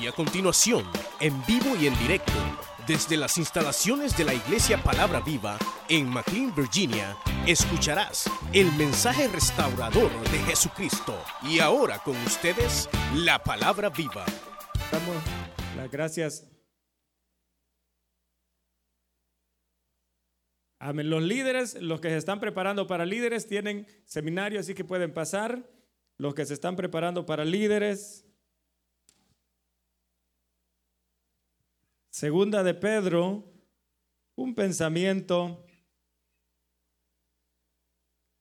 Y a continuación, en vivo y en directo, desde las instalaciones de la Iglesia Palabra Viva en McLean, Virginia, escucharás el mensaje restaurador de Jesucristo. Y ahora con ustedes, la Palabra Viva. Damos las gracias. Amén. Los líderes, los que se están preparando para líderes, tienen seminario, así que pueden pasar. Los que se están preparando para líderes. Segunda de Pedro, un pensamiento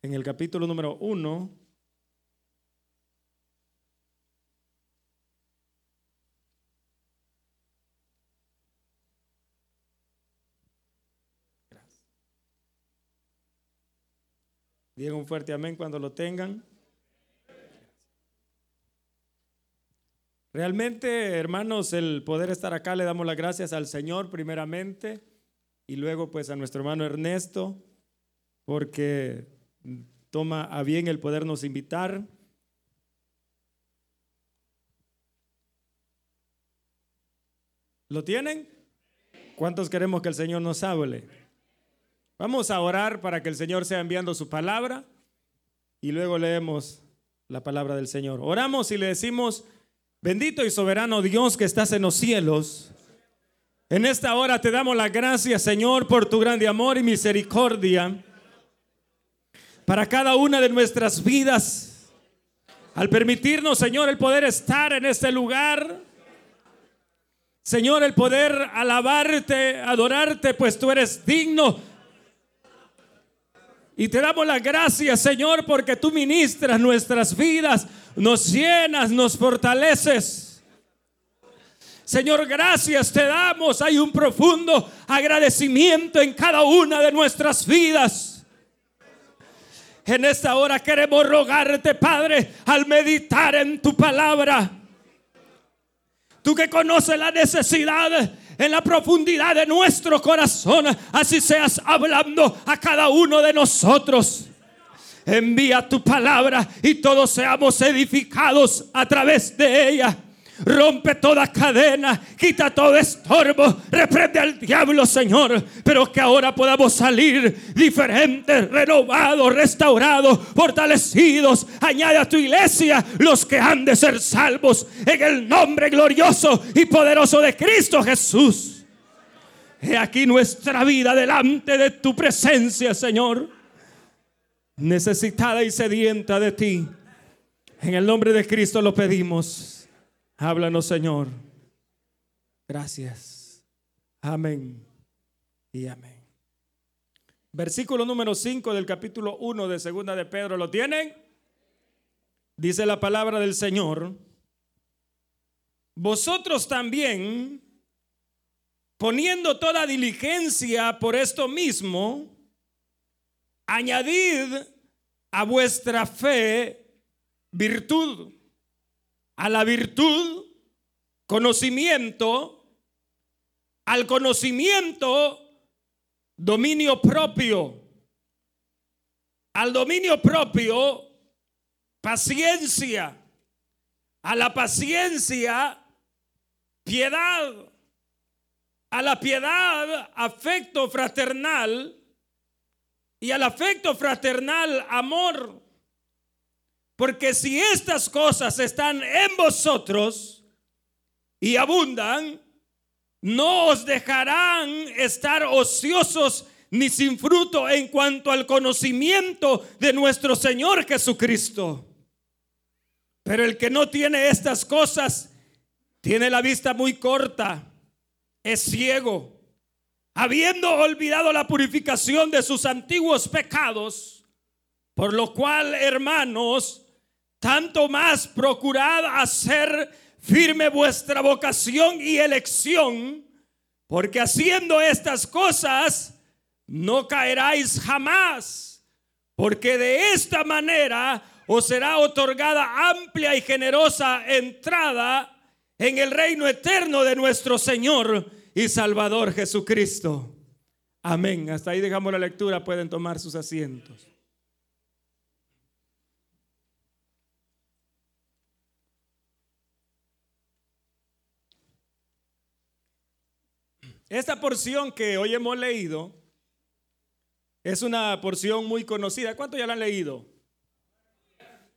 en el capítulo número uno. Digan un fuerte amén cuando lo tengan. Realmente, hermanos, el poder estar acá le damos las gracias al Señor primeramente y luego pues a nuestro hermano Ernesto porque toma a bien el podernos invitar. ¿Lo tienen? ¿Cuántos queremos que el Señor nos hable? Vamos a orar para que el Señor sea enviando su palabra y luego leemos la palabra del Señor. Oramos y le decimos, bendito y soberano Dios que estás en los cielos. En esta hora te damos la gracias, Señor, por tu grande amor y misericordia para cada una de nuestras vidas. Al permitirnos, Señor, el poder estar en este lugar. Señor, el poder alabarte, adorarte, pues tú eres digno y te damos las gracias, Señor, porque tú ministras nuestras vidas, nos llenas, nos fortaleces. Señor, gracias te damos. Hay un profundo agradecimiento en cada una de nuestras vidas. En esta hora queremos rogarte, Padre, al meditar en tu palabra. Tú que conoces la necesidad en la profundidad de nuestro corazón, así seas hablando a cada uno de nosotros. Envía tu palabra y todos seamos edificados a través de ella. Rompe toda cadena, quita todo estorbo, reprende al diablo, Señor. Pero que ahora podamos salir diferentes, renovados, restaurados, fortalecidos. Añade a tu iglesia los que han de ser salvos en el nombre glorioso y poderoso de Cristo Jesús. He aquí nuestra vida delante de tu presencia, Señor. Necesitada y sedienta de ti. En el nombre de Cristo lo pedimos. Háblanos, Señor. Gracias. Amén y amén. Versículo número 5 del capítulo 1 de Segunda de Pedro, ¿lo tienen? Dice la palabra del Señor. Vosotros también, poniendo toda diligencia por esto mismo, añadid a vuestra fe virtud a la virtud, conocimiento, al conocimiento, dominio propio, al dominio propio, paciencia, a la paciencia, piedad, a la piedad, afecto fraternal, y al afecto fraternal, amor. Porque si estas cosas están en vosotros y abundan, no os dejarán estar ociosos ni sin fruto en cuanto al conocimiento de nuestro Señor Jesucristo. Pero el que no tiene estas cosas tiene la vista muy corta, es ciego, habiendo olvidado la purificación de sus antiguos pecados, por lo cual, hermanos, tanto más procurad hacer firme vuestra vocación y elección, porque haciendo estas cosas no caeráis jamás, porque de esta manera os será otorgada amplia y generosa entrada en el reino eterno de nuestro Señor y Salvador Jesucristo. Amén. Hasta ahí dejamos la lectura, pueden tomar sus asientos. esta porción que hoy hemos leído es una porción muy conocida. ¿Cuántos ya la han leído?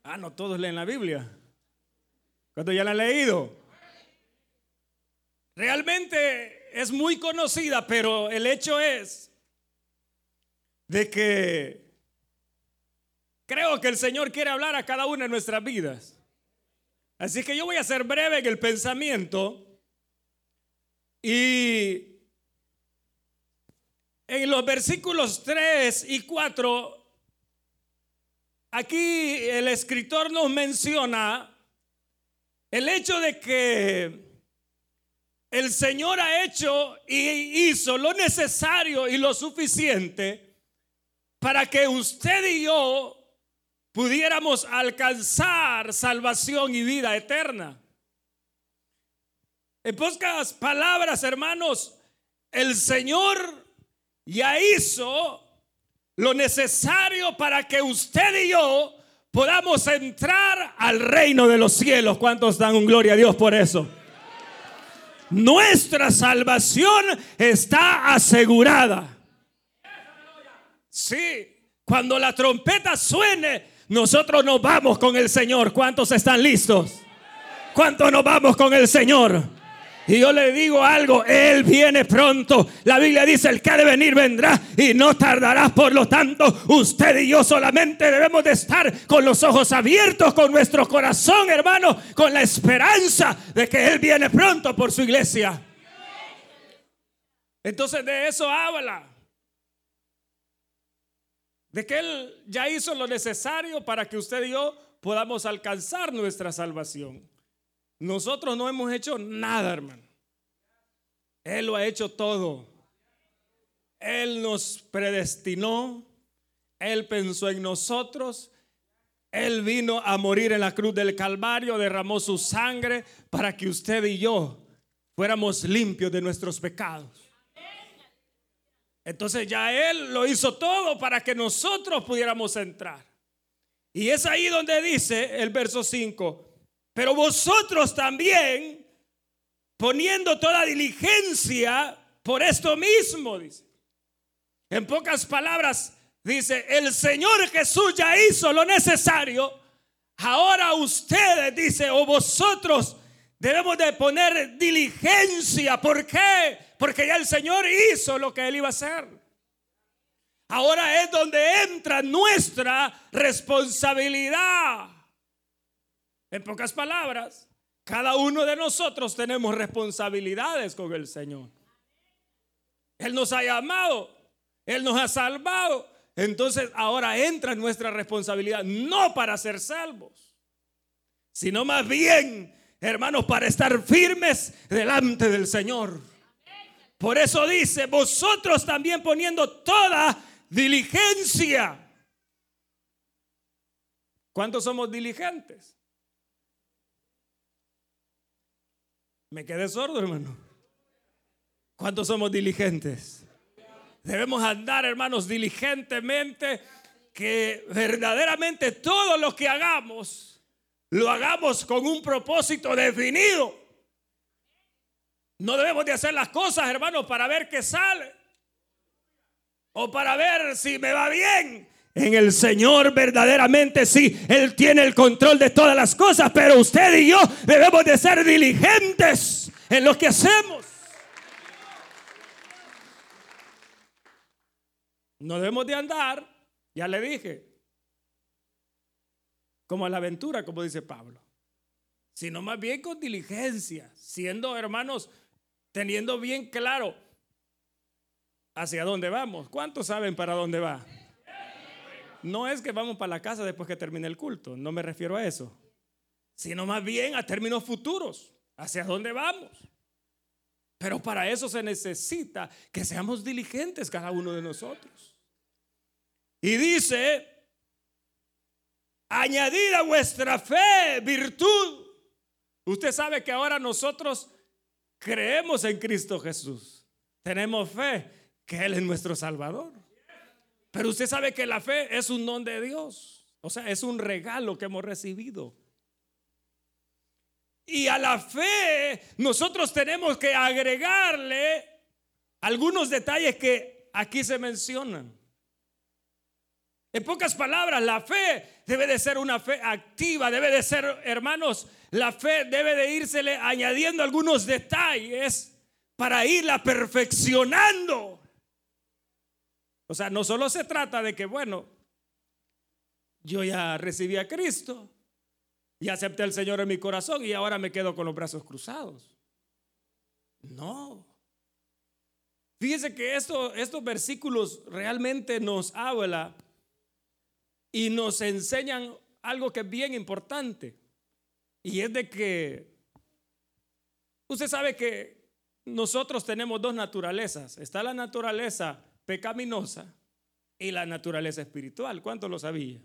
Ah, no todos leen la Biblia. ¿Cuántos ya la han leído? Realmente es muy conocida, pero el hecho es de que creo que el Señor quiere hablar a cada una de nuestras vidas. Así que yo voy a ser breve en el pensamiento y en los versículos 3 y 4, aquí el escritor nos menciona el hecho de que el Señor ha hecho y hizo lo necesario y lo suficiente para que usted y yo pudiéramos alcanzar salvación y vida eterna. En pocas palabras, hermanos, el Señor ya hizo lo necesario para que usted y yo podamos entrar al reino de los cielos. ¿Cuántos dan un gloria a Dios por eso? Nuestra salvación está asegurada. Sí, cuando la trompeta suene, nosotros nos vamos con el Señor. ¿Cuántos están listos? ¿Cuántos nos vamos con el Señor? Y yo le digo algo, Él viene pronto. La Biblia dice, el que ha de venir vendrá y no tardará. Por lo tanto, usted y yo solamente debemos de estar con los ojos abiertos, con nuestro corazón, hermano, con la esperanza de que Él viene pronto por su iglesia. Entonces de eso habla. De que Él ya hizo lo necesario para que usted y yo podamos alcanzar nuestra salvación. Nosotros no hemos hecho nada, hermano. Él lo ha hecho todo. Él nos predestinó. Él pensó en nosotros. Él vino a morir en la cruz del Calvario, derramó su sangre para que usted y yo fuéramos limpios de nuestros pecados. Entonces ya Él lo hizo todo para que nosotros pudiéramos entrar. Y es ahí donde dice el verso 5, pero vosotros también, poniendo toda diligencia por esto mismo, dice. En pocas palabras, dice, el Señor Jesús ya hizo lo necesario. Ahora ustedes, dice, o vosotros debemos de poner diligencia. ¿Por qué? Porque ya el Señor hizo lo que Él iba a hacer. Ahora es donde entra nuestra responsabilidad. En pocas palabras, cada uno de nosotros tenemos responsabilidades con el Señor. Él nos ha llamado, Él nos ha salvado. Entonces ahora entra nuestra responsabilidad, no para ser salvos, sino más bien, hermanos, para estar firmes delante del Señor. Por eso dice, vosotros también poniendo toda diligencia. ¿Cuántos somos diligentes? Me quedé sordo, hermano. ¿Cuántos somos diligentes? Debemos andar, hermanos, diligentemente, que verdaderamente todo lo que hagamos, lo hagamos con un propósito definido. No debemos de hacer las cosas, hermanos, para ver qué sale. O para ver si me va bien. En el Señor verdaderamente sí, Él tiene el control de todas las cosas, pero usted y yo debemos de ser diligentes en lo que hacemos. No debemos de andar, ya le dije, como a la aventura, como dice Pablo, sino más bien con diligencia, siendo hermanos, teniendo bien claro hacia dónde vamos. ¿Cuántos saben para dónde va? No es que vamos para la casa después que termine el culto, no me refiero a eso, sino más bien a términos futuros, hacia dónde vamos. Pero para eso se necesita que seamos diligentes cada uno de nosotros. Y dice, añadid a vuestra fe virtud. Usted sabe que ahora nosotros creemos en Cristo Jesús. Tenemos fe que Él es nuestro Salvador. Pero usted sabe que la fe es un don de Dios. O sea, es un regalo que hemos recibido. Y a la fe nosotros tenemos que agregarle algunos detalles que aquí se mencionan. En pocas palabras, la fe debe de ser una fe activa, debe de ser, hermanos, la fe debe de írsele añadiendo algunos detalles para irla perfeccionando. O sea, no solo se trata de que, bueno, yo ya recibí a Cristo y acepté al Señor en mi corazón y ahora me quedo con los brazos cruzados. No. Fíjese que esto, estos versículos realmente nos habla y nos enseñan algo que es bien importante. Y es de que usted sabe que nosotros tenemos dos naturalezas. Está la naturaleza pecaminosa y la naturaleza espiritual. ¿Cuánto lo sabía?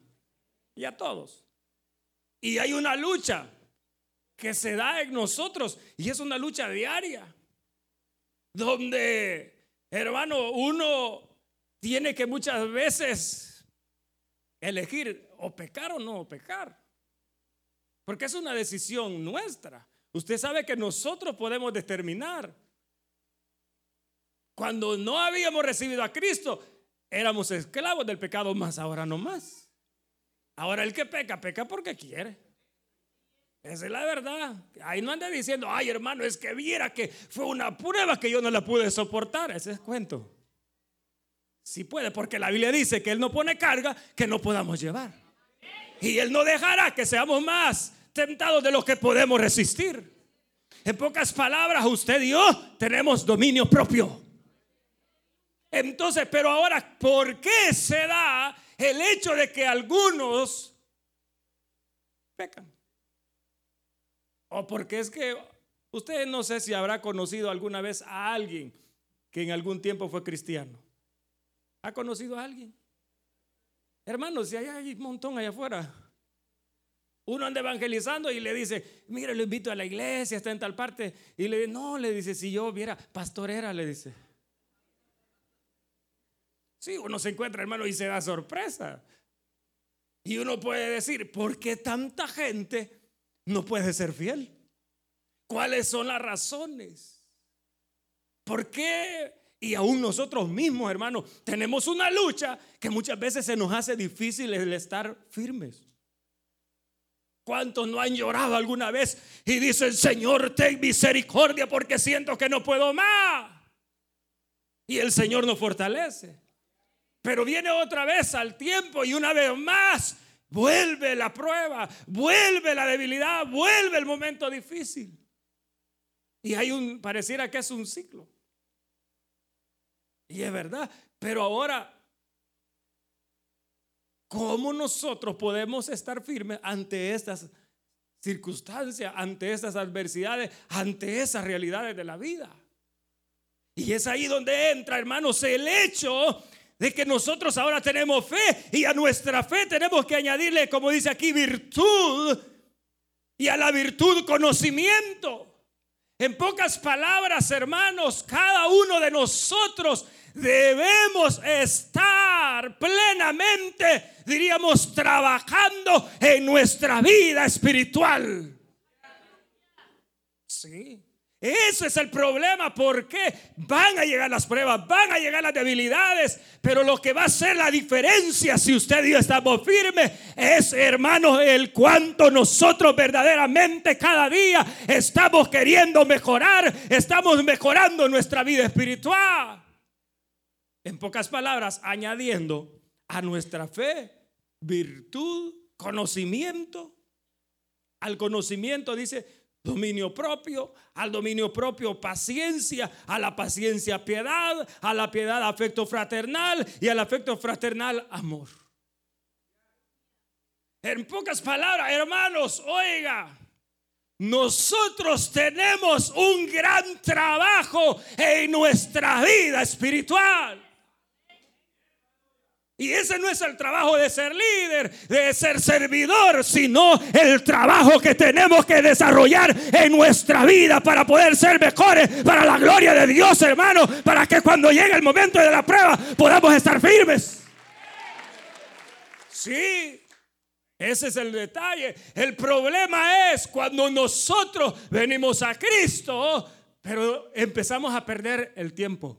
Y a todos. Y hay una lucha que se da en nosotros y es una lucha diaria. Donde, hermano, uno tiene que muchas veces elegir o pecar o no pecar. Porque es una decisión nuestra. Usted sabe que nosotros podemos determinar. Cuando no habíamos recibido a Cristo, éramos esclavos del pecado más, ahora no más. Ahora el que peca, peca porque quiere. Esa es la verdad. Ahí no ande diciendo, ay hermano, es que viera que fue una prueba que yo no la pude soportar. Ese es cuento. Si puede, porque la Biblia dice que Él no pone carga que no podamos llevar. Y Él no dejará que seamos más tentados de lo que podemos resistir. En pocas palabras, usted y yo tenemos dominio propio. Entonces, pero ahora, ¿por qué se da el hecho de que algunos pecan? O porque es que usted no sé si habrá conocido alguna vez a alguien que en algún tiempo fue cristiano. ¿Ha conocido a alguien? Hermanos, si hay un montón allá afuera. Uno anda evangelizando y le dice, mire, lo invito a la iglesia, está en tal parte. Y le dice, no, le dice, si yo viera, pastorera, le dice. Sí, uno se encuentra, hermano, y se da sorpresa. Y uno puede decir, ¿por qué tanta gente no puede ser fiel? ¿Cuáles son las razones? ¿Por qué? Y aún nosotros mismos, hermano, tenemos una lucha que muchas veces se nos hace difícil el estar firmes. ¿Cuántos no han llorado alguna vez y dicen, Señor, ten misericordia porque siento que no puedo más? Y el Señor nos fortalece. Pero viene otra vez al tiempo y una vez más vuelve la prueba, vuelve la debilidad, vuelve el momento difícil. Y hay un, pareciera que es un ciclo. Y es verdad, pero ahora ¿Cómo nosotros podemos estar firmes ante estas circunstancias, ante estas adversidades, ante esas realidades de la vida? Y es ahí donde entra, hermanos, el hecho de que nosotros ahora tenemos fe y a nuestra fe tenemos que añadirle, como dice aquí, virtud y a la virtud conocimiento. En pocas palabras, hermanos, cada uno de nosotros debemos estar plenamente, diríamos, trabajando en nuestra vida espiritual. Sí. Ese es el problema, porque van a llegar las pruebas, van a llegar las debilidades, pero lo que va a ser la diferencia si usted y yo estamos firmes es, hermanos, el cuánto nosotros verdaderamente cada día estamos queriendo mejorar, estamos mejorando nuestra vida espiritual. En pocas palabras, añadiendo a nuestra fe virtud, conocimiento. Al conocimiento dice dominio propio, al dominio propio paciencia, a la paciencia piedad, a la piedad afecto fraternal y al afecto fraternal amor. En pocas palabras, hermanos, oiga, nosotros tenemos un gran trabajo en nuestra vida espiritual. Y ese no es el trabajo de ser líder, de ser servidor, sino el trabajo que tenemos que desarrollar en nuestra vida para poder ser mejores, para la gloria de Dios, hermano, para que cuando llegue el momento de la prueba podamos estar firmes. Sí, ese es el detalle. El problema es cuando nosotros venimos a Cristo, pero empezamos a perder el tiempo.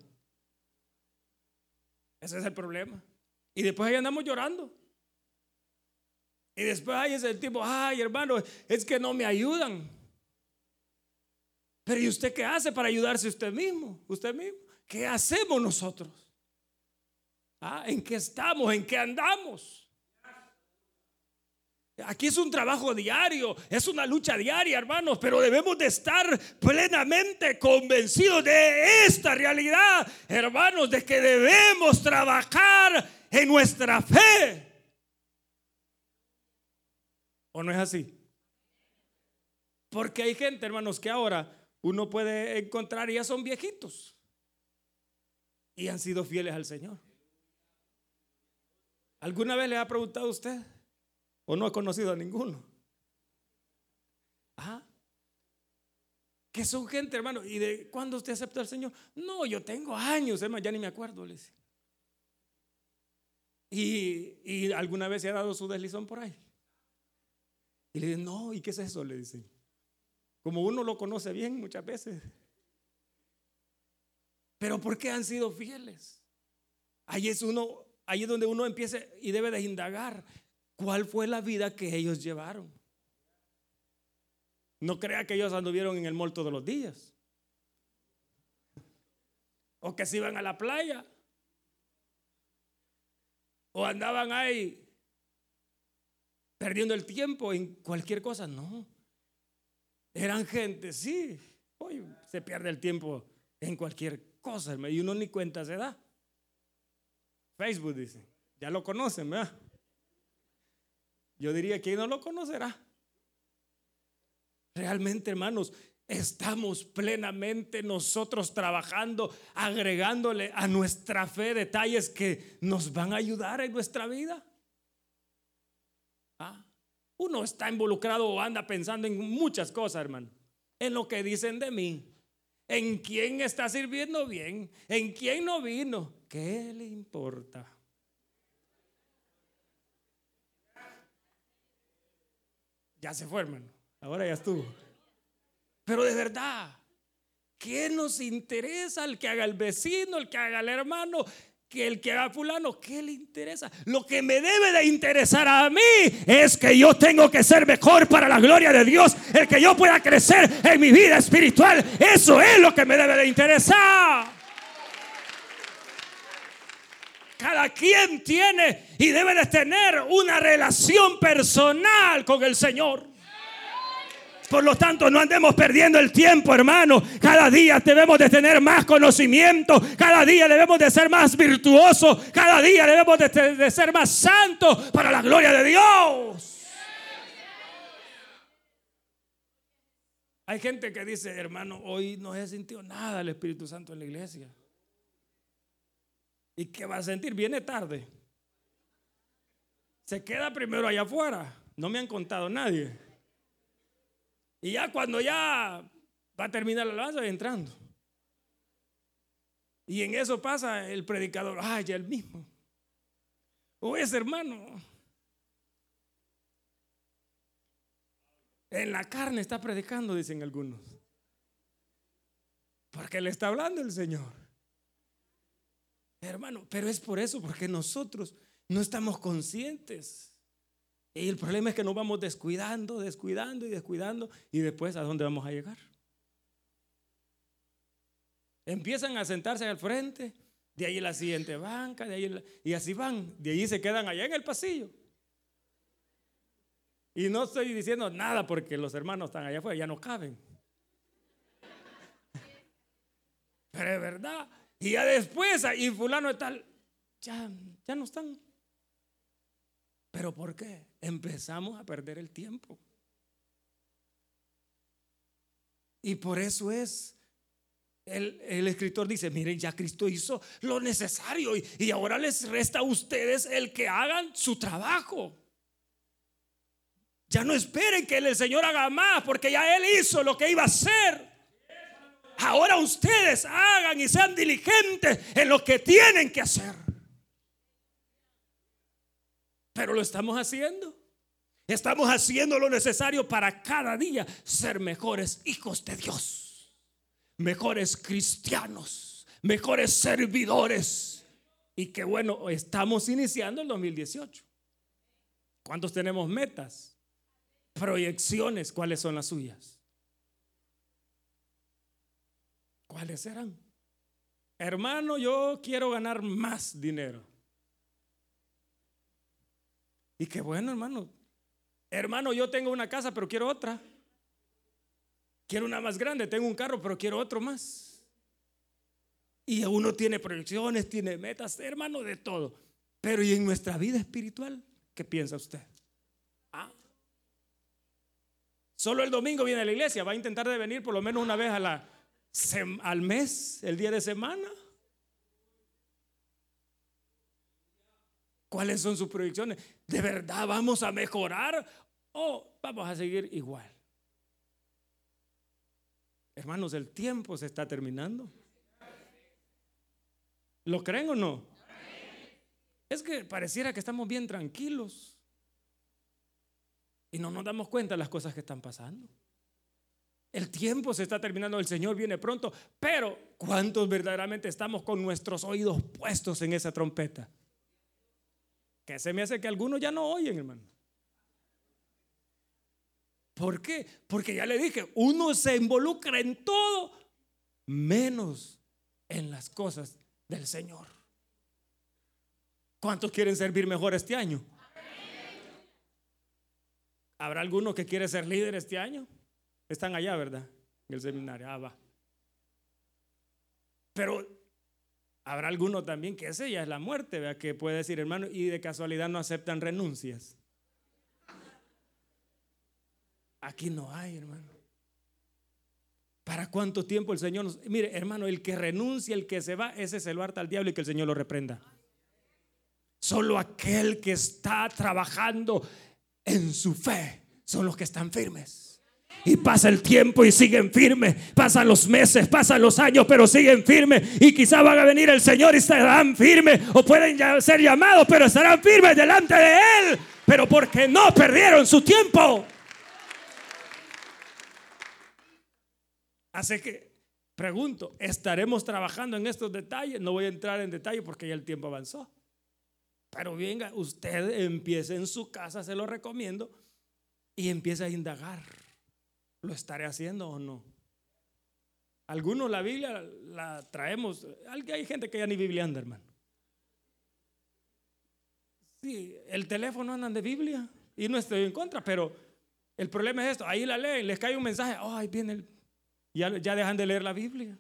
Ese es el problema. Y después ahí andamos llorando. Y después ahí es el tipo, ay hermano, es que no me ayudan. Pero ¿y usted qué hace para ayudarse usted mismo? Usted mismo. ¿Qué hacemos nosotros? ¿Ah? ¿En qué estamos? ¿En qué andamos? Aquí es un trabajo diario, es una lucha diaria, hermanos, pero debemos de estar plenamente convencidos de esta realidad, hermanos, de que debemos trabajar en nuestra fe. ¿O no es así? Porque hay gente, hermanos, que ahora uno puede encontrar y ya son viejitos y han sido fieles al Señor. ¿Alguna vez le ha preguntado a usted? ¿O no ha conocido a ninguno? ¿Ah? Que son gente, hermano. ¿Y de cuándo usted aceptó al Señor? No, yo tengo años, hermano, ya ni me acuerdo, le. Y, alguna vez se ha dado su deslizón por ahí. Y le dice, no, ¿y qué es eso? Le dicen. Como uno lo conoce bien muchas veces. Pero ¿por qué han sido fieles? Ahí es uno, ahí es donde uno empieza y debe de indagar cuál fue la vida que ellos llevaron. No crea que ellos anduvieron en el mall todos los días. O que se iban a la playa. O andaban ahí perdiendo el tiempo en cualquier cosa. No. Eran gente, sí. Hoy se pierde el tiempo en cualquier cosa, y uno ni cuenta se da. Facebook dice, ya lo conocen, ¿verdad? Yo diría que no lo conocerá. Realmente, hermanos, estamos plenamente nosotros trabajando, agregándole a nuestra fe detalles que nos van a ayudar en nuestra vida. ¿Ah? Uno está involucrado o anda pensando en muchas cosas, hermano. En lo que dicen de mí. En quién está sirviendo bien. En quién no vino. ¿Qué le importa? Ya se fue, hermano. Ahora ya estuvo. Pero de verdad, ¿qué nos interesa el que haga el vecino, el que haga el hermano? que el que haga fulano, ¿qué le interesa? Lo que me debe de interesar a mí es que yo tengo que ser mejor para la gloria de Dios, el que yo pueda crecer en mi vida espiritual. Eso es lo que me debe de interesar. Cada quien tiene y debe de tener una relación personal con el Señor. Por lo tanto, no andemos perdiendo el tiempo, hermano. Cada día debemos de tener más conocimiento. Cada día debemos de ser más virtuosos. Cada día debemos de, ser más santos para la gloria de Dios. Hay gente que dice, hermano, hoy no he sentido nada el Espíritu Santo en la iglesia. ¿Y qué va a sentir? Viene tarde. Se queda primero allá afuera. No me han contado nadie. Y ya cuando ya va a terminar la alabanza, entrando. Y en eso pasa el predicador, ay, ya el mismo. O ese hermano. En la carne está predicando, dicen algunos. Porque le está hablando el Señor. Hermano, pero es por eso, porque nosotros no estamos conscientes y el problema es que nos vamos descuidando, descuidando y descuidando. Y después, ¿a dónde vamos a llegar? Empiezan a sentarse al frente, de ahí la siguiente banca, de ahí y así van. De ahí se quedan allá en el pasillo. Y no estoy diciendo nada porque los hermanos están allá afuera, ya no caben. Pero es verdad. Y ya después, y fulano tal, ya, ya no están. ¿Pero por qué? Empezamos a perder el tiempo. Y por eso es, el, escritor dice, miren, ya Cristo hizo lo necesario y, ahora les resta a ustedes el que hagan su trabajo. Ya no esperen que el Señor haga más, porque ya Él hizo lo que iba a hacer. Ahora ustedes hagan y sean diligentes en lo que tienen que hacer. Pero lo estamos haciendo. Estamos haciendo lo necesario para cada día ser mejores hijos de Dios, mejores cristianos, mejores servidores. Y que bueno, estamos iniciando el 2018. ¿Cuántos tenemos metas? Proyecciones, ¿cuáles son las suyas? ¿Cuáles serán? Hermano, yo quiero ganar más dinero. Y qué bueno, hermano. Hermano, yo tengo una casa, pero quiero otra. Quiero una más grande, tengo un carro, pero quiero otro más. Y uno tiene proyecciones, tiene metas, hermano, de todo. Pero ¿y en nuestra vida espiritual? ¿Qué piensa usted? ¿Ah? Solo el domingo viene a la iglesia, va a intentar de venir por lo menos una vez al mes, el día de semana. ¿Cuáles son sus proyecciones? ¿De verdad vamos a mejorar o vamos a seguir igual? Hermanos, el tiempo se está terminando. ¿Lo creen o no? Es que pareciera que estamos bien tranquilos y no nos damos cuenta de las cosas que están pasando. El tiempo se está terminando, el Señor viene pronto, pero ¿cuántos verdaderamente estamos con nuestros oídos puestos en esa trompeta? Que se me hace que algunos ya no oyen, hermano. ¿Por qué? Porque ya le dije, uno se involucra en todo menos en las cosas del Señor. ¿Cuántos quieren servir mejor este año? ¿Habrá alguno que quiere ser líder este año? Están allá, ¿verdad? En el seminario. Ah, va. Pero habrá alguno también que ese ya es la muerte, ¿verdad? Que puede decir, hermano, y de casualidad no aceptan renuncias. Aquí no hay, hermano. ¿Para cuánto tiempo el Señor nos... Mire, hermano, el que renuncia, el que se va, ese se lo harta al diablo y que el Señor lo reprenda. Solo aquel que está trabajando en su fe son los que están firmes. Y pasa el tiempo y siguen firmes. Pasan los meses, pasan los años, pero siguen firmes. Y quizá van a venir el Señor y estarán firmes. O pueden ser llamados, pero estarán firmes delante de Él. Pero porque no perdieron su tiempo. Así que pregunto, ¿estaremos trabajando en estos detalles? No voy a entrar en detalle porque ya el tiempo avanzó. Pero venga, usted empiece en su casa, se lo recomiendo, y empiece a indagar. ¿Lo estaré haciendo o no? Algunos la Biblia la traemos. Hay gente que ya ni Biblia anda, hermano. Sí, el teléfono andan de Biblia y no estoy en contra, pero el problema es esto. Ahí la leen, les cae un mensaje. Oh, ahí viene el ya, dejan de leer la Biblia.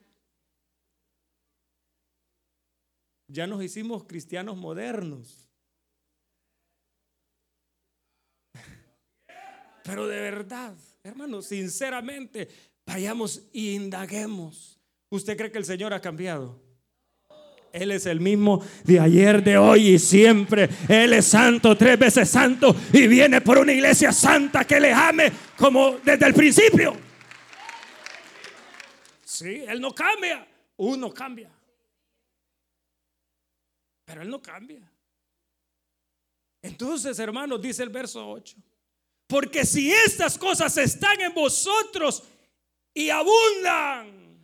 Ya nos hicimos cristianos modernos. Pero de verdad, hermanos, sinceramente, vayamos e indaguemos. ¿Usted cree que el Señor ha cambiado? Él es el mismo de ayer, de hoy y siempre. Él es santo, tres veces santo, y viene por una iglesia santa que le ame como desde el principio. Sí, Él no cambia. Uno cambia. Pero Él no cambia. Entonces, hermanos, dice el verso 8. Porque si estas cosas están en vosotros y abundan,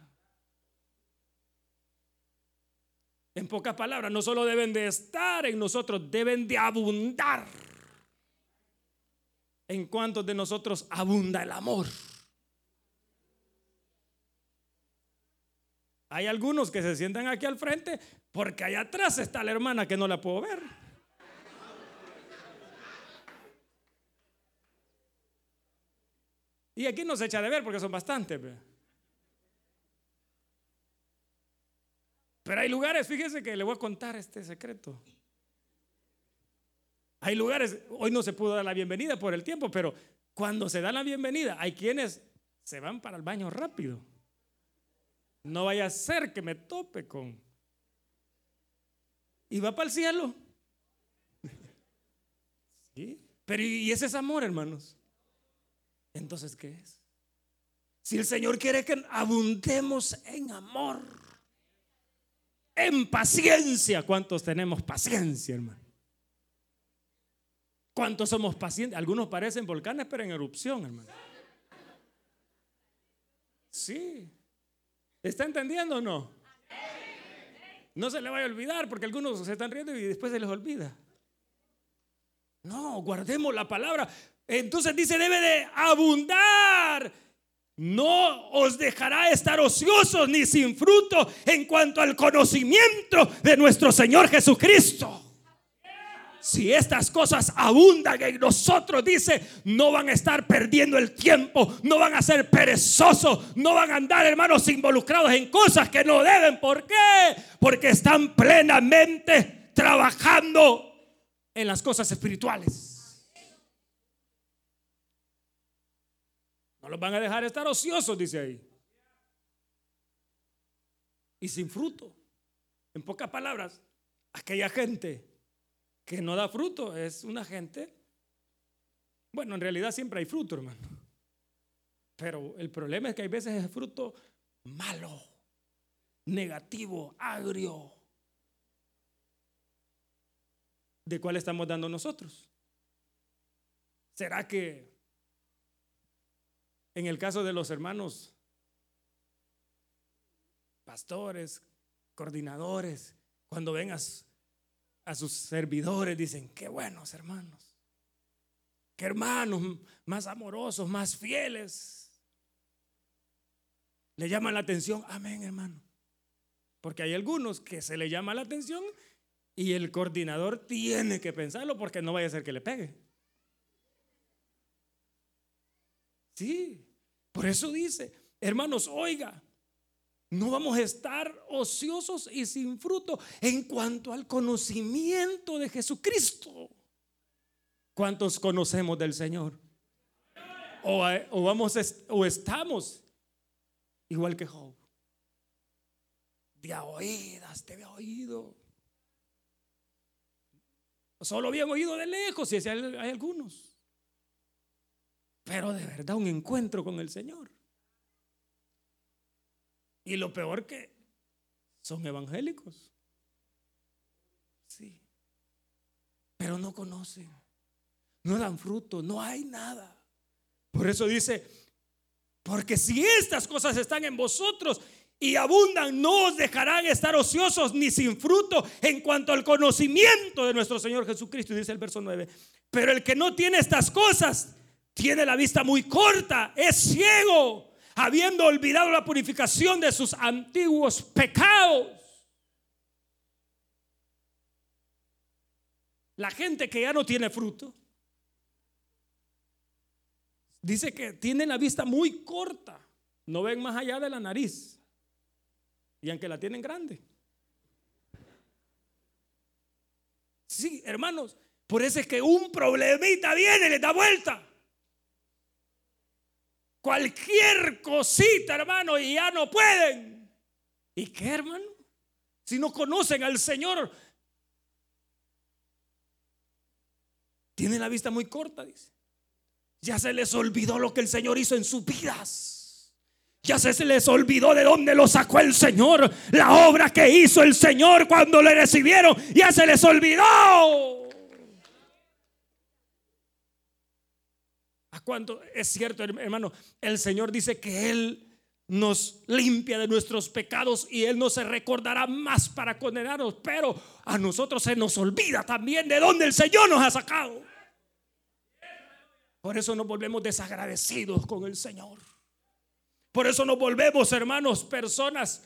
en pocas palabras, no solo deben de estar en nosotros, deben de abundar. En cuanto de nosotros abunda el amor. Hay algunos que se sientan aquí al frente porque allá atrás está la hermana que no la puedo ver. Y aquí no se echa de ver porque son bastantes. Pero hay lugares, fíjese que le voy a contar este secreto. Hay lugares, hoy no se pudo dar la bienvenida por el tiempo, pero cuando se da la bienvenida, hay quienes se van para el baño rápido. No vaya a ser que me tope con... Y va para el cielo. ¿Sí? Pero ¿y ese es amor, hermanos? Entonces, ¿qué es? Si el Señor quiere que abundemos en amor, en paciencia, ¿cuántos tenemos paciencia, hermano? ¿Cuántos somos pacientes? Algunos parecen volcanes, pero en erupción, hermano. Sí. ¿Está entendiendo o no? No se le vaya a olvidar porque algunos se están riendo y después se les olvida. No, guardemos la palabra. Entonces dice, debe de abundar. No os dejará estar ociosos ni sin fruto en cuanto al conocimiento de nuestro Señor Jesucristo. Si estas cosas abundan en nosotros, dice, no van a estar perdiendo el tiempo, no van a ser perezosos, no van a andar, hermanos, involucrados en cosas que no deben. ¿Por qué? Porque están plenamente trabajando en las cosas espirituales. Los van a dejar estar ociosos, dice ahí. Y sin fruto. En pocas palabras, aquella gente que no da fruto es una gente. Bueno, en realidad siempre hay fruto, hermano. Pero el problema es que hay veces es fruto malo, negativo, agrio. ¿De cuál estamos dando nosotros? ¿Será que en el caso de los hermanos pastores, coordinadores, cuando vengas a sus servidores, dicen, qué buenos hermanos, qué hermanos más amorosos, más fieles. Le llaman la atención, amén hermano. Porque hay algunos que se le llama la atención y el coordinador tiene que pensarlo porque no vaya a ser que le pegue. Sí, por eso dice, hermanos, oiga, no vamos a estar ociosos y sin fruto en cuanto al conocimiento de Jesucristo. ¿Cuántos conocemos del Señor? O, vamos o estamos igual que Job. De oídas te había oído. Solo habían oído de lejos, y hay algunos. Pero de verdad un encuentro con el Señor. Y lo peor que son evangélicos. Sí. Pero no conocen. No dan fruto. No hay nada. Por eso dice, porque si estas cosas están en vosotros y abundan, no os dejarán estar ociosos ni sin fruto en cuanto al conocimiento de nuestro Señor Jesucristo, dice el verso 9. Pero el que no tiene estas cosas, tiene la vista muy corta, es ciego habiendo olvidado la purificación de sus antiguos pecados. La gente que ya no tiene fruto, dice que tiene la vista muy corta, no ven más allá de la nariz, y aunque la tienen grande. Sí, hermanos, por eso es que un problemita viene y le da vuelta. Cualquier cosita, hermano, y ya no pueden. ¿Y qué, hermano? Si no conocen al Señor, tienen la vista muy corta, dice. Ya se les olvidó lo que el Señor hizo en sus vidas. Ya se les olvidó de dónde lo sacó el Señor. La obra que hizo el Señor cuando le recibieron. Ya se les olvidó. Cuánto es cierto, hermano? El Señor dice que Él nos limpia de nuestros pecados y Él no se recordará más para condenarnos, pero a nosotros se nos olvida también de dónde el Señor nos ha sacado. Por eso nos volvemos desagradecidos con el Señor. Por eso nos volvemos, hermanos, personas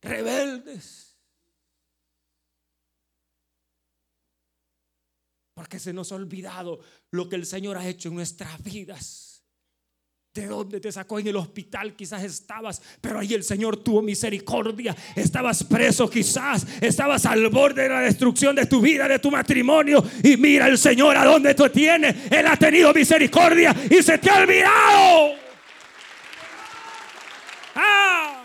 rebeldes. Porque se nos ha olvidado lo que el Señor ha hecho en nuestras vidas. ¿De dónde te sacó? En el hospital quizás estabas, pero ahí el Señor tuvo misericordia. Estabas preso quizás, estabas al borde de la destrucción de tu vida, de tu matrimonio. Y mira el Señor a dónde tú tienes. Él ha tenido misericordia y se te ha olvidado. Ah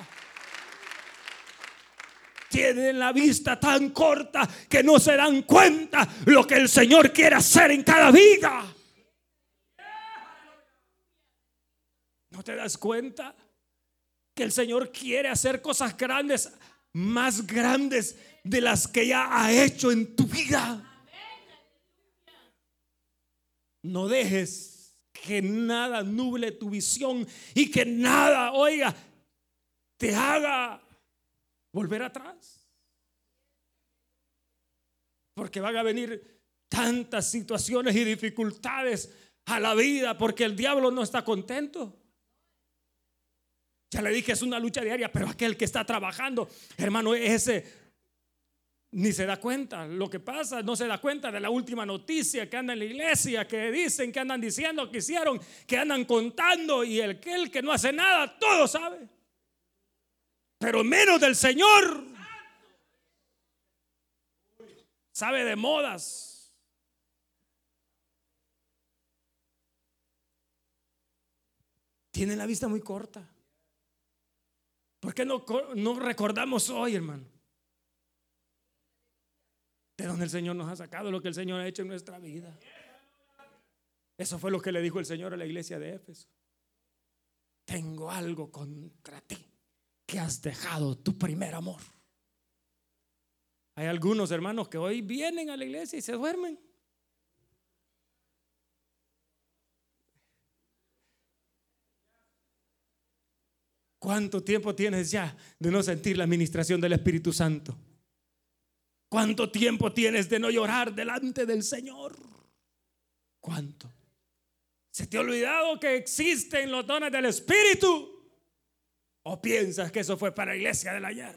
tienen la vista tan corta que no se dan cuenta lo que el Señor quiere hacer en cada vida. ¿No te das cuenta que el Señor quiere hacer cosas grandes, más grandes de las que ya ha hecho en tu vida? No dejes que nada nuble tu visión y que nada, oiga, te haga volver atrás. Porque van a venir tantas situaciones y dificultades a la vida porque el diablo no está contento. Ya le dije, es una lucha diaria, pero aquel que está trabajando, hermano, ese ni se da cuenta. Lo que pasa, no se da cuenta de la última noticia que anda en la iglesia, que dicen, que andan diciendo, que hicieron, que andan contando, y el que, el que no hace nada, todo sabe. Pero menos del Señor. Sabe de modas. Tiene la vista muy corta. ¿Por qué no, no recordamos hoy, hermano? De dónde el Señor nos ha sacado, lo que el Señor ha hecho en nuestra vida. Eso fue lo que le dijo el Señor a la iglesia de Éfeso. Tengo algo contra ti, que has dejado tu primer amor. Hay algunos hermanos que hoy vienen a la iglesia y se duermen. ¿Cuánto tiempo tienes ya de no sentir la administración del Espíritu Santo? ¿Cuánto tiempo tienes de no llorar delante del Señor? ¿Cuánto? ¿Se te ha olvidado que existen los dones del Espíritu? ¿O piensas que eso fue para la iglesia del ayer?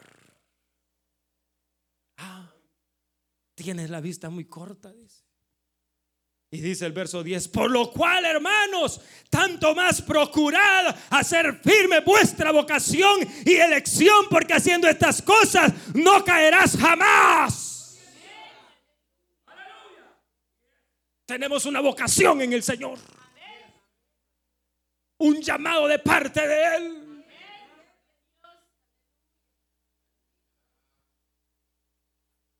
Ah, tienes la vista muy corta, dice. Y dice el verso 10, por lo cual, hermanos, tanto más procurad hacer firme vuestra vocación y elección, porque haciendo estas cosas no caerás jamás. Tenemos una vocación en el Señor. Un llamado de parte de Él.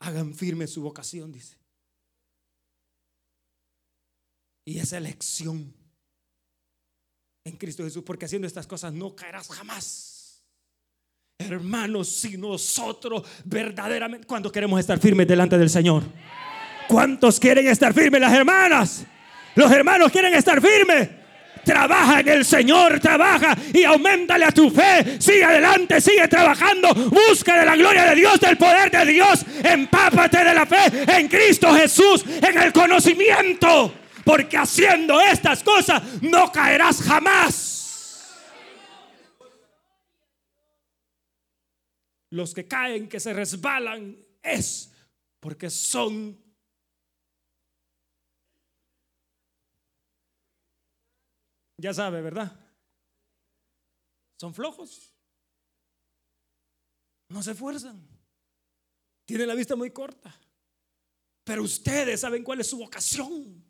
Hagan firme su vocación, dice. Y esa elección en Cristo Jesús, porque haciendo estas cosas no caerás jamás. Hermanos, si nosotros verdaderamente, cuando queremos estar firmes delante del Señor? ¿Cuántos quieren estar firmes? Las hermanas, los hermanos quieren estar firmes. Trabaja en el Señor, trabaja y aumentale a tu fe. Sigue adelante, sigue trabajando. Busca de la gloria de Dios, del poder de Dios. Empápate de la fe en Cristo Jesús, en el conocimiento porque haciendo estas cosas no caerás jamás. Los que caen, que se resbalan, es porque son Ya sabe, ¿verdad? Son flojos. No se esfuerzan. Tienen la vista muy corta. Pero ustedes saben cuál es su vocación.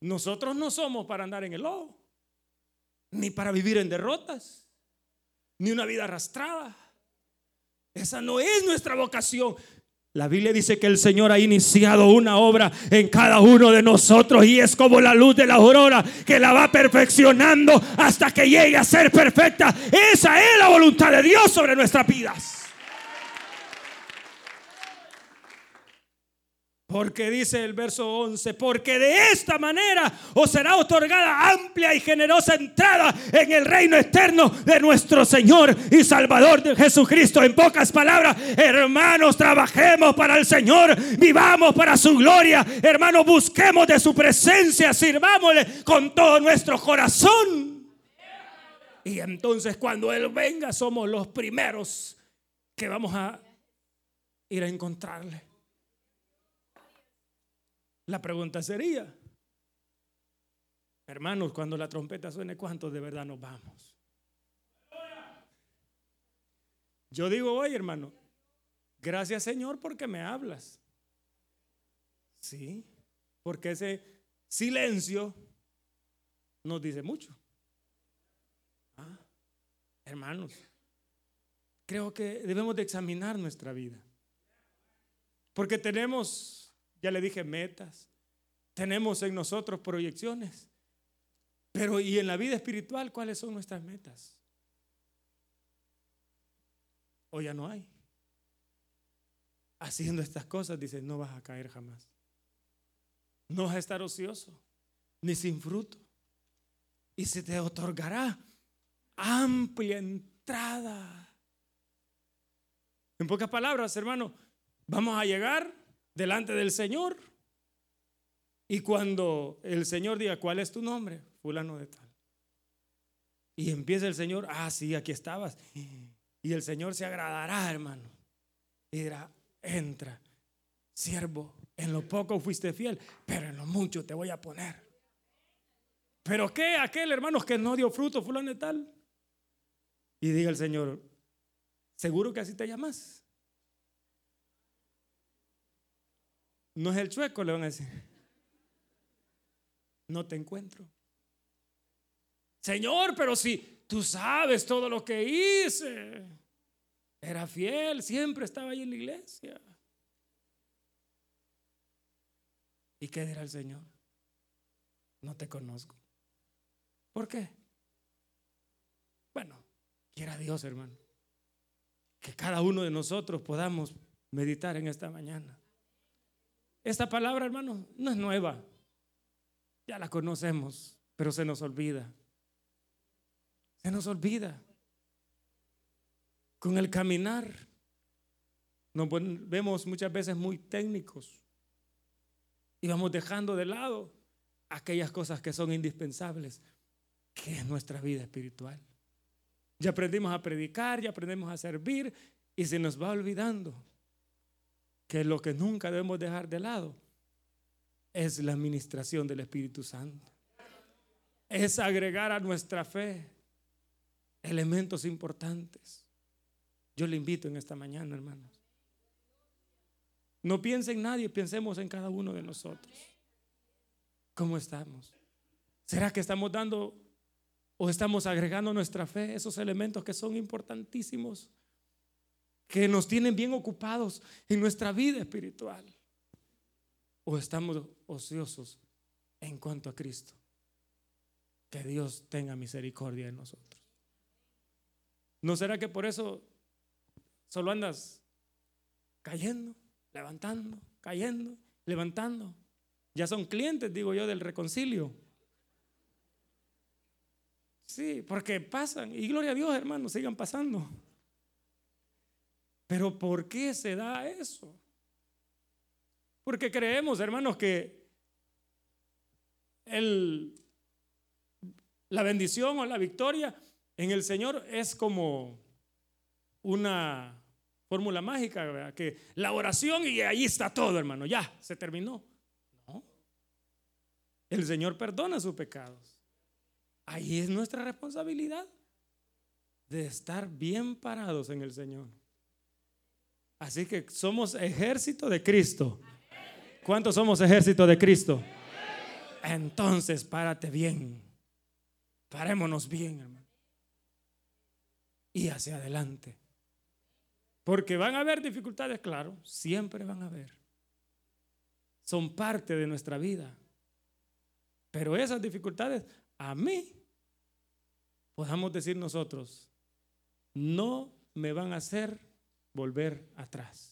Nosotros no somos para andar en el lodo, ni para vivir en derrotas, ni una vida arrastrada. Esa no es nuestra vocación. La Biblia dice que el Señor ha iniciado una obra en cada uno de nosotros y es como la luz de la aurora que la va perfeccionando hasta que llegue a ser perfecta. Esa es la voluntad de Dios sobre nuestras vidas. Porque dice el verso 11, porque de esta manera os será otorgada amplia y generosa entrada en el reino eterno de nuestro Señor y Salvador de Jesucristo. En pocas palabras, hermanos, trabajemos para el Señor, vivamos para su gloria, hermanos, busquemos de su presencia, sirvámosle con todo nuestro corazón. Y entonces cuando Él venga somos los primeros que vamos a ir a encontrarle. La pregunta sería, hermanos, cuando la trompeta suene, ¿cuántos de verdad nos vamos? Yo digo hoy, hermano, gracias Señor porque me hablas. Sí, porque ese silencio nos dice mucho. Ah, hermanos, creo que debemos de examinar nuestra vida. Porque tenemos ya le dije metas. Tenemos en nosotros proyecciones. Pero ¿y en la vida espiritual cuáles son nuestras metas? O ya no hay. Haciendo estas cosas, dice, no vas a caer jamás. No vas a estar ocioso, ni sin fruto. Y se te otorgará amplia entrada. En pocas palabras, hermano, vamos a llegar delante del Señor. Y cuando el Señor diga, ¿cuál es tu nombre? Fulano de tal. Y empieza el Señor, ah, sí, aquí estabas. Y el Señor se agradará, hermano. Y dirá, entra, siervo, en lo poco fuiste fiel, pero en lo mucho te voy a poner. Pero qué aquel hermano que no dio fruto, fulano de tal. Y diga el Señor, seguro que así te llamas. No es el chueco, le van a decir. No te encuentro. Señor, pero si tú sabes todo lo que hice. Era fiel, siempre estaba ahí en la iglesia. ¿Y qué dirá el Señor? No te conozco. ¿Por qué? Bueno, quiera Dios, hermano, que cada uno de nosotros podamos meditar en esta mañana. Esta palabra, hermano, no es nueva. Ya la conocemos, pero se nos olvida. Se nos olvida. Con el caminar nos vemos muchas veces muy técnicos y vamos dejando de lado aquellas cosas que son indispensables, que es nuestra vida espiritual. Ya aprendimos a predicar, ya aprendemos a servir y se nos va olvidando que lo que nunca debemos dejar de lado es la administración del Espíritu Santo. Es agregar a nuestra fe elementos importantes. Yo le invito en esta mañana, hermanos. No piensen en nadie, pensemos en cada uno de nosotros. ¿Cómo estamos? ¿Será que estamos dando o estamos agregando a nuestra fe esos elementos que son importantísimos, que nos tienen bien ocupados en nuestra vida espiritual? ¿O estamos ociosos en cuanto a Cristo? Que Dios tenga misericordia de nosotros. ¿No será que por eso solo andas cayendo, levantando, cayendo, levantando? Ya son clientes, digo yo, del reconcilio. Sí, porque pasan. Y gloria a Dios, hermanos, sigan pasando. Pero ¿por qué se da eso? Porque creemos, hermanos, que la bendición o la victoria en el Señor es como una fórmula mágica, que la oración y ahí está todo, hermano, ya, se terminó. No. El Señor perdona sus pecados. Ahí es nuestra responsabilidad de estar bien parados en el Señor. Así que somos ejército de Cristo. ¿Cuántos somos ejército de Cristo? Entonces, párate bien. Parémonos bien, hermano y hacia adelante. Porque van a haber dificultades, claro, siempre van a haber. Son parte de nuestra vida. Pero esas dificultades, a mí, podamos decir nosotros, no me van a hacer volver atrás.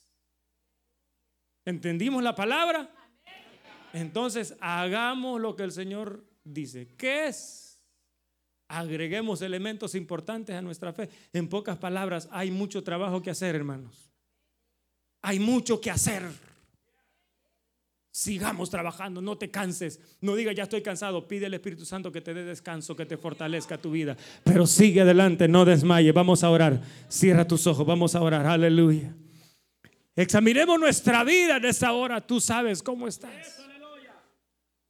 ¿Entendimos la palabra? Entonces, hagamos lo que el Señor dice. ¿Qué es? agreguemos elementos importantes a nuestra fe. En pocas palabras, hay mucho trabajo que hacer, hermanos. Hay mucho que hacer. Sigamos trabajando, no te canses. No diga ya estoy cansado. Pide al Espíritu Santo que te dé descanso, que te fortalezca tu vida. Pero sigue adelante, no desmaye. Vamos a orar. Cierra tus ojos, vamos a orar. Aleluya. Examinemos nuestra vida en esta hora. Tú sabes cómo estás.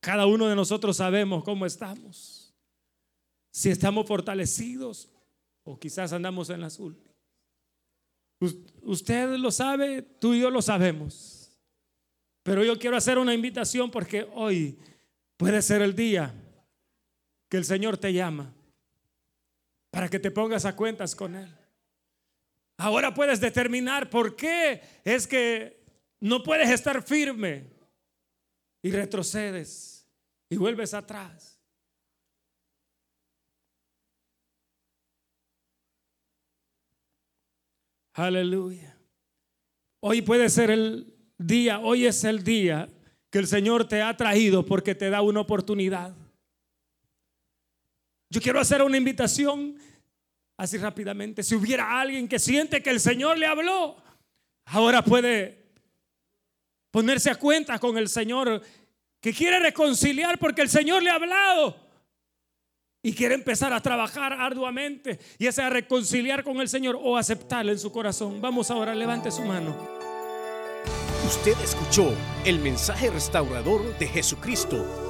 Cada uno de nosotros sabemos cómo estamos si estamos fortalecidos o quizás andamos en la azul. Usted lo sabe, tú y yo lo sabemos. Pero yo quiero hacer una invitación porque hoy puede ser el día que el Señor te llama para que te pongas a cuentas con Él. Ahora puedes determinar por qué es que no puedes estar firme y retrocedes y vuelves atrás. Aleluya. Hoy puede ser el día, hoy es el día que el Señor te ha traído porque te da una oportunidad. Yo quiero hacer una invitación así rápidamente. Si hubiera alguien que siente que el Señor le habló, ahora puede ponerse a cuenta con el Señor, que quiere reconciliar porque el Señor le ha hablado y quiere empezar a trabajar arduamente, y sea reconciliar con el Señor o aceptarle en su corazón. Vamos ahora, levante su mano. Usted escuchó el mensaje restaurador de Jesucristo